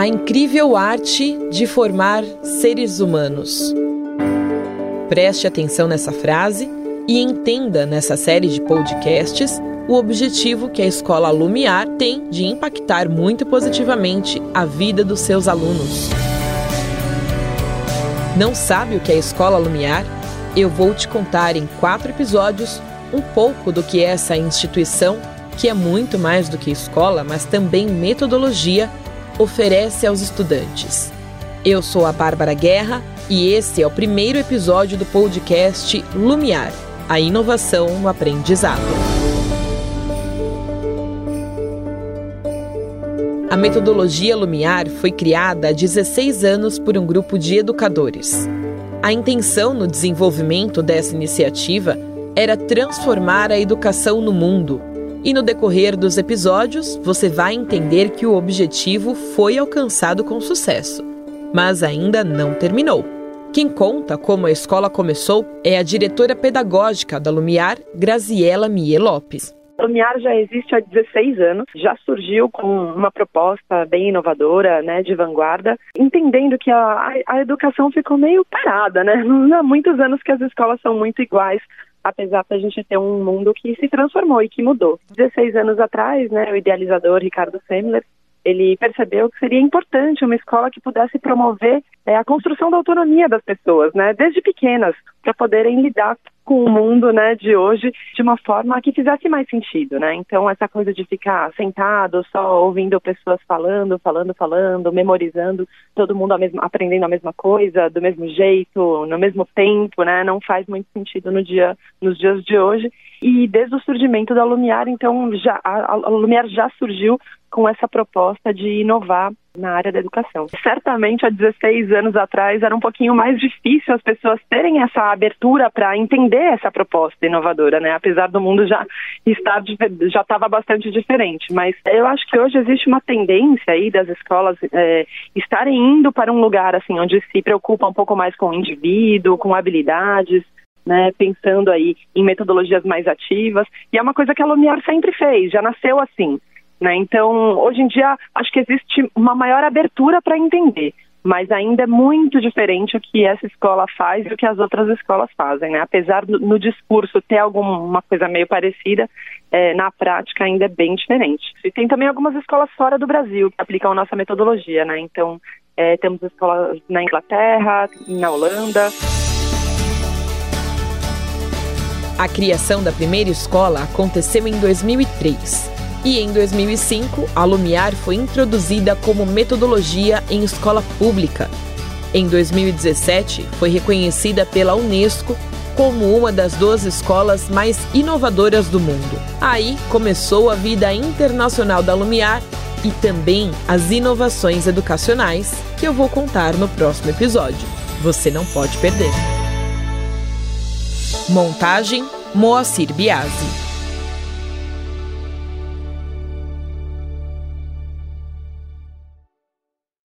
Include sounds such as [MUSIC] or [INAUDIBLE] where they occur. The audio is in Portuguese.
A incrível arte de formar seres humanos. Preste atenção nessa frase e entenda nessa série de podcasts o objetivo que a escola Lumiar tem de impactar muito positivamente a vida dos seus alunos. Não sabe o que é a escola Lumiar? Eu vou te contar em quatro episódios um pouco do que é essa instituição, que é muito mais do que escola, mas também metodologia, oferece aos estudantes. Eu sou a Bárbara Guerra e esse é o primeiro episódio do podcast Lumiar a inovação no aprendizado. A metodologia Lumiar foi criada há 16 anos por um grupo de educadores. A intenção no desenvolvimento dessa iniciativa era transformar a educação no mundo. E no decorrer dos episódios, você vai entender que o objetivo foi alcançado com sucesso, mas ainda não terminou. Quem conta como a escola começou é a diretora pedagógica da Lumiar, Graziela Mie Lopes. O Lumiar já existe há 16 anos, já surgiu com uma proposta bem inovadora, né, de vanguarda, entendendo que a, a educação ficou meio parada, né? [LAUGHS] Há muitos anos que as escolas são muito iguais, apesar da gente ter um mundo que se transformou e que mudou. 16 anos atrás, né, o idealizador Ricardo Semler ele percebeu que seria importante uma escola que pudesse promover é, a construção da autonomia das pessoas, né, desde pequenas, para poderem lidar com o mundo, né, de hoje de uma forma que fizesse mais sentido, né? Então essa coisa de ficar sentado só ouvindo pessoas falando, falando, falando, memorizando, todo mundo a mesma, aprendendo a mesma coisa, do mesmo jeito, no mesmo tempo, né? Não faz muito sentido no dia, nos dias de hoje. E desde o surgimento da Lumiar, então já a, a Lumiar já surgiu com essa proposta de inovar na área da educação. Certamente há 16 anos atrás era um pouquinho mais difícil as pessoas terem essa abertura para entender essa proposta inovadora, né? Apesar do mundo já estar já estava bastante diferente, mas eu acho que hoje existe uma tendência aí das escolas é, estarem indo para um lugar assim onde se preocupa um pouco mais com o indivíduo, com habilidades, né, pensando aí em metodologias mais ativas, e é uma coisa que a Lumiar sempre fez, já nasceu assim. Né? Então, hoje em dia, acho que existe uma maior abertura para entender, mas ainda é muito diferente o que essa escola faz e o que as outras escolas fazem. Né? Apesar do, no discurso ter alguma coisa meio parecida, é, na prática ainda é bem diferente. E tem também algumas escolas fora do Brasil que aplicam nossa metodologia. Né? Então, é, temos escolas na Inglaterra, na Holanda. A criação da primeira escola aconteceu em 2003 e em 2005, a Lumiar foi introduzida como metodologia em escola pública. Em 2017, foi reconhecida pela Unesco como uma das duas escolas mais inovadoras do mundo. Aí começou a vida internacional da Lumiar e também as inovações educacionais que eu vou contar no próximo episódio. Você não pode perder. Montagem Moacir Biasi.